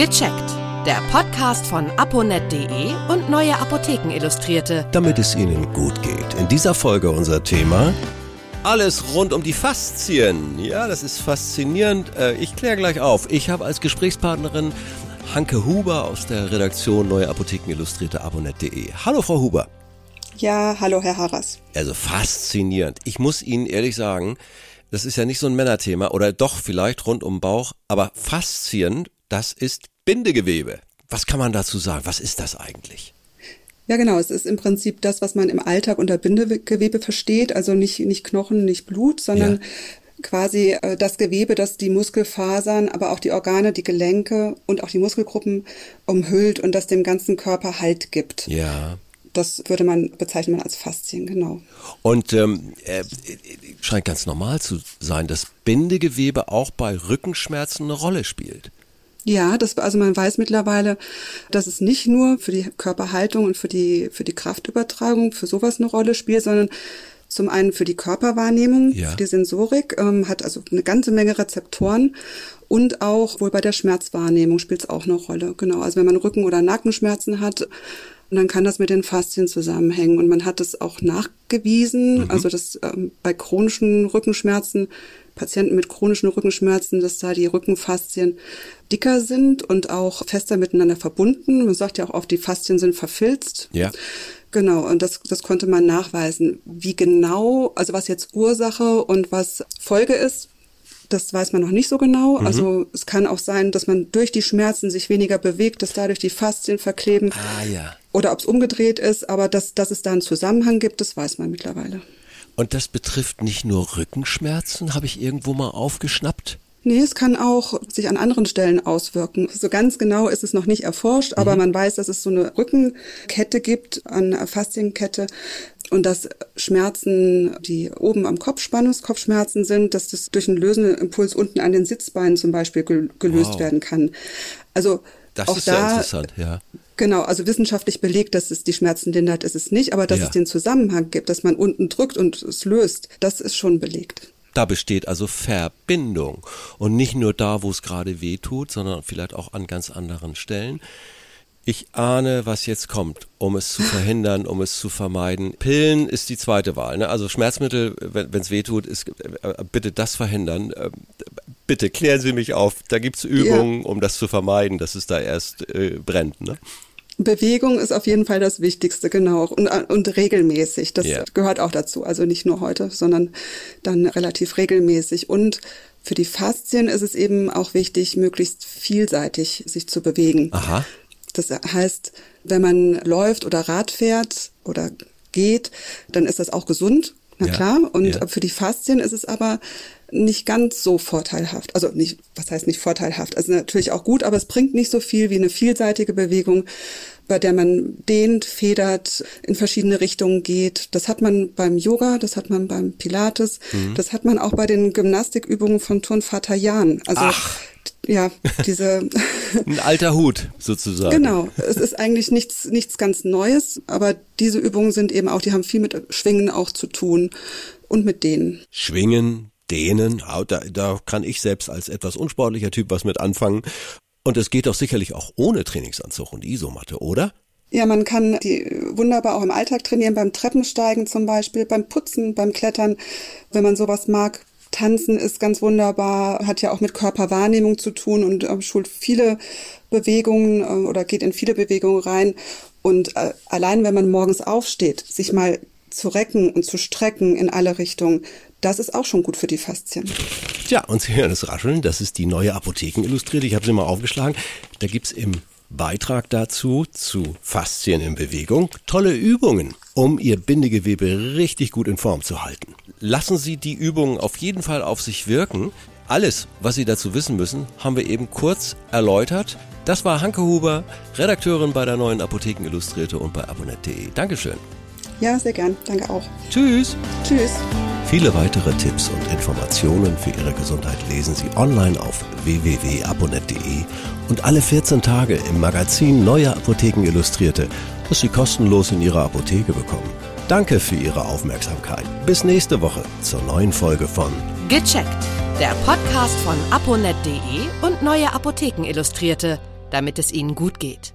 Gecheckt. Der Podcast von aponet.de und Neue Apotheken Illustrierte. Damit es Ihnen gut geht. In dieser Folge unser Thema alles rund um die Faszien. Ja, das ist faszinierend. Äh, ich kläre gleich auf. Ich habe als Gesprächspartnerin Hanke Huber aus der Redaktion Neue Apotheken Illustrierte abonet.de. Hallo Frau Huber. Ja, hallo Herr Harras. Also faszinierend. Ich muss Ihnen ehrlich sagen, das ist ja nicht so ein Männerthema oder doch vielleicht rund um den Bauch, aber Faszien, das ist Bindegewebe. Was kann man dazu sagen? Was ist das eigentlich? Ja, genau. Es ist im Prinzip das, was man im Alltag unter Bindegewebe versteht. Also nicht, nicht Knochen, nicht Blut, sondern ja. quasi äh, das Gewebe, das die Muskelfasern, aber auch die Organe, die Gelenke und auch die Muskelgruppen umhüllt und das dem ganzen Körper Halt gibt. Ja. Das würde man bezeichnen als Faszien, genau. Und ähm, äh, scheint ganz normal zu sein, dass Bindegewebe auch bei Rückenschmerzen eine Rolle spielt. Ja, das, also man weiß mittlerweile, dass es nicht nur für die Körperhaltung und für die, für die Kraftübertragung, für sowas eine Rolle spielt, sondern zum einen für die Körperwahrnehmung, ja. für die Sensorik, ähm, hat also eine ganze Menge Rezeptoren und auch wohl bei der Schmerzwahrnehmung spielt es auch eine Rolle. Genau, also wenn man Rücken- oder Nackenschmerzen hat, und dann kann das mit den Faszien zusammenhängen. Und man hat es auch nachgewiesen, mhm. also dass ähm, bei chronischen Rückenschmerzen, Patienten mit chronischen Rückenschmerzen, dass da die Rückenfaszien dicker sind und auch fester miteinander verbunden. Man sagt ja auch oft, die Faszien sind verfilzt. Ja. Genau, und das, das konnte man nachweisen. Wie genau, also was jetzt Ursache und was Folge ist, das weiß man noch nicht so genau. Mhm. Also es kann auch sein, dass man durch die Schmerzen sich weniger bewegt, dass dadurch die Faszien verkleben. Ah, ja. Oder ob es umgedreht ist, aber dass, dass es da einen Zusammenhang gibt, das weiß man mittlerweile. Und das betrifft nicht nur Rückenschmerzen, habe ich irgendwo mal aufgeschnappt? Nee, es kann auch sich an anderen Stellen auswirken. So ganz genau ist es noch nicht erforscht, aber mhm. man weiß, dass es so eine Rückenkette gibt, eine Faszienkette, und dass Schmerzen, die oben am Kopfspannungskopfschmerzen sind, dass das durch einen lösenden Impuls unten an den Sitzbeinen zum Beispiel gelöst wow. werden kann. Also das auch ist da, sehr interessant, ja. Genau, also wissenschaftlich belegt, dass es die Schmerzen lindert, ist es nicht, aber dass ja. es den Zusammenhang gibt, dass man unten drückt und es löst, das ist schon belegt. Da besteht also Verbindung und nicht nur da, wo es gerade weh tut, sondern vielleicht auch an ganz anderen Stellen. Ich ahne, was jetzt kommt, um es zu verhindern, um es zu vermeiden. Pillen ist die zweite Wahl. Ne? Also Schmerzmittel, wenn es weh tut, ist, äh, bitte das verhindern. Äh, bitte klären Sie mich auf. Da gibt es Übungen, ja. um das zu vermeiden, dass es da erst äh, brennt. Ne? Bewegung ist auf jeden Fall das Wichtigste, genau. Und, und regelmäßig. Das yeah. gehört auch dazu. Also nicht nur heute, sondern dann relativ regelmäßig. Und für die Faszien ist es eben auch wichtig, möglichst vielseitig sich zu bewegen. Aha. Das heißt, wenn man läuft oder Rad fährt oder geht, dann ist das auch gesund, na ja, klar. Und ja. für die Faszien ist es aber nicht ganz so vorteilhaft. Also nicht, was heißt nicht vorteilhaft? Also natürlich auch gut, aber es bringt nicht so viel wie eine vielseitige Bewegung, bei der man dehnt, federt, in verschiedene Richtungen geht. Das hat man beim Yoga, das hat man beim Pilates, mhm. das hat man auch bei den Gymnastikübungen von Turnvater Jan. Also Ach ja, diese. Ein alter Hut sozusagen. Genau. Es ist eigentlich nichts, nichts ganz Neues, aber diese Übungen sind eben auch, die haben viel mit Schwingen auch zu tun und mit denen. Schwingen, dehnen, da, da kann ich selbst als etwas unsportlicher Typ was mit anfangen. Und es geht doch sicherlich auch ohne Trainingsanzug und Isomatte, oder? Ja, man kann die wunderbar auch im Alltag trainieren, beim Treppensteigen zum Beispiel, beim Putzen, beim Klettern, wenn man sowas mag. Tanzen ist ganz wunderbar, hat ja auch mit Körperwahrnehmung zu tun und äh, schult viele Bewegungen äh, oder geht in viele Bewegungen rein. Und äh, allein wenn man morgens aufsteht, sich mal zu recken und zu strecken in alle Richtungen, das ist auch schon gut für die Faszien. Tja, und Sie hören das Rascheln, das ist die neue Apotheken illustriert. Ich habe sie mal aufgeschlagen. Da gibt's im Beitrag dazu, zu Faszien in Bewegung, tolle Übungen, um Ihr Bindegewebe richtig gut in Form zu halten. Lassen Sie die Übungen auf jeden Fall auf sich wirken. Alles, was Sie dazu wissen müssen, haben wir eben kurz erläutert. Das war Hanke Huber, Redakteurin bei der neuen Apotheken Illustrierte und bei abonnet.de. Dankeschön. Ja, sehr gern. Danke auch. Tschüss. Tschüss. Viele weitere Tipps und Informationen für Ihre Gesundheit lesen Sie online auf www.abonnet.de und alle 14 Tage im Magazin Neue Apotheken Illustrierte, das Sie kostenlos in Ihrer Apotheke bekommen. Danke für Ihre Aufmerksamkeit. Bis nächste Woche zur neuen Folge von Gecheckt, der Podcast von aponet.de und Neue Apotheken Illustrierte. damit es ihnen gut geht.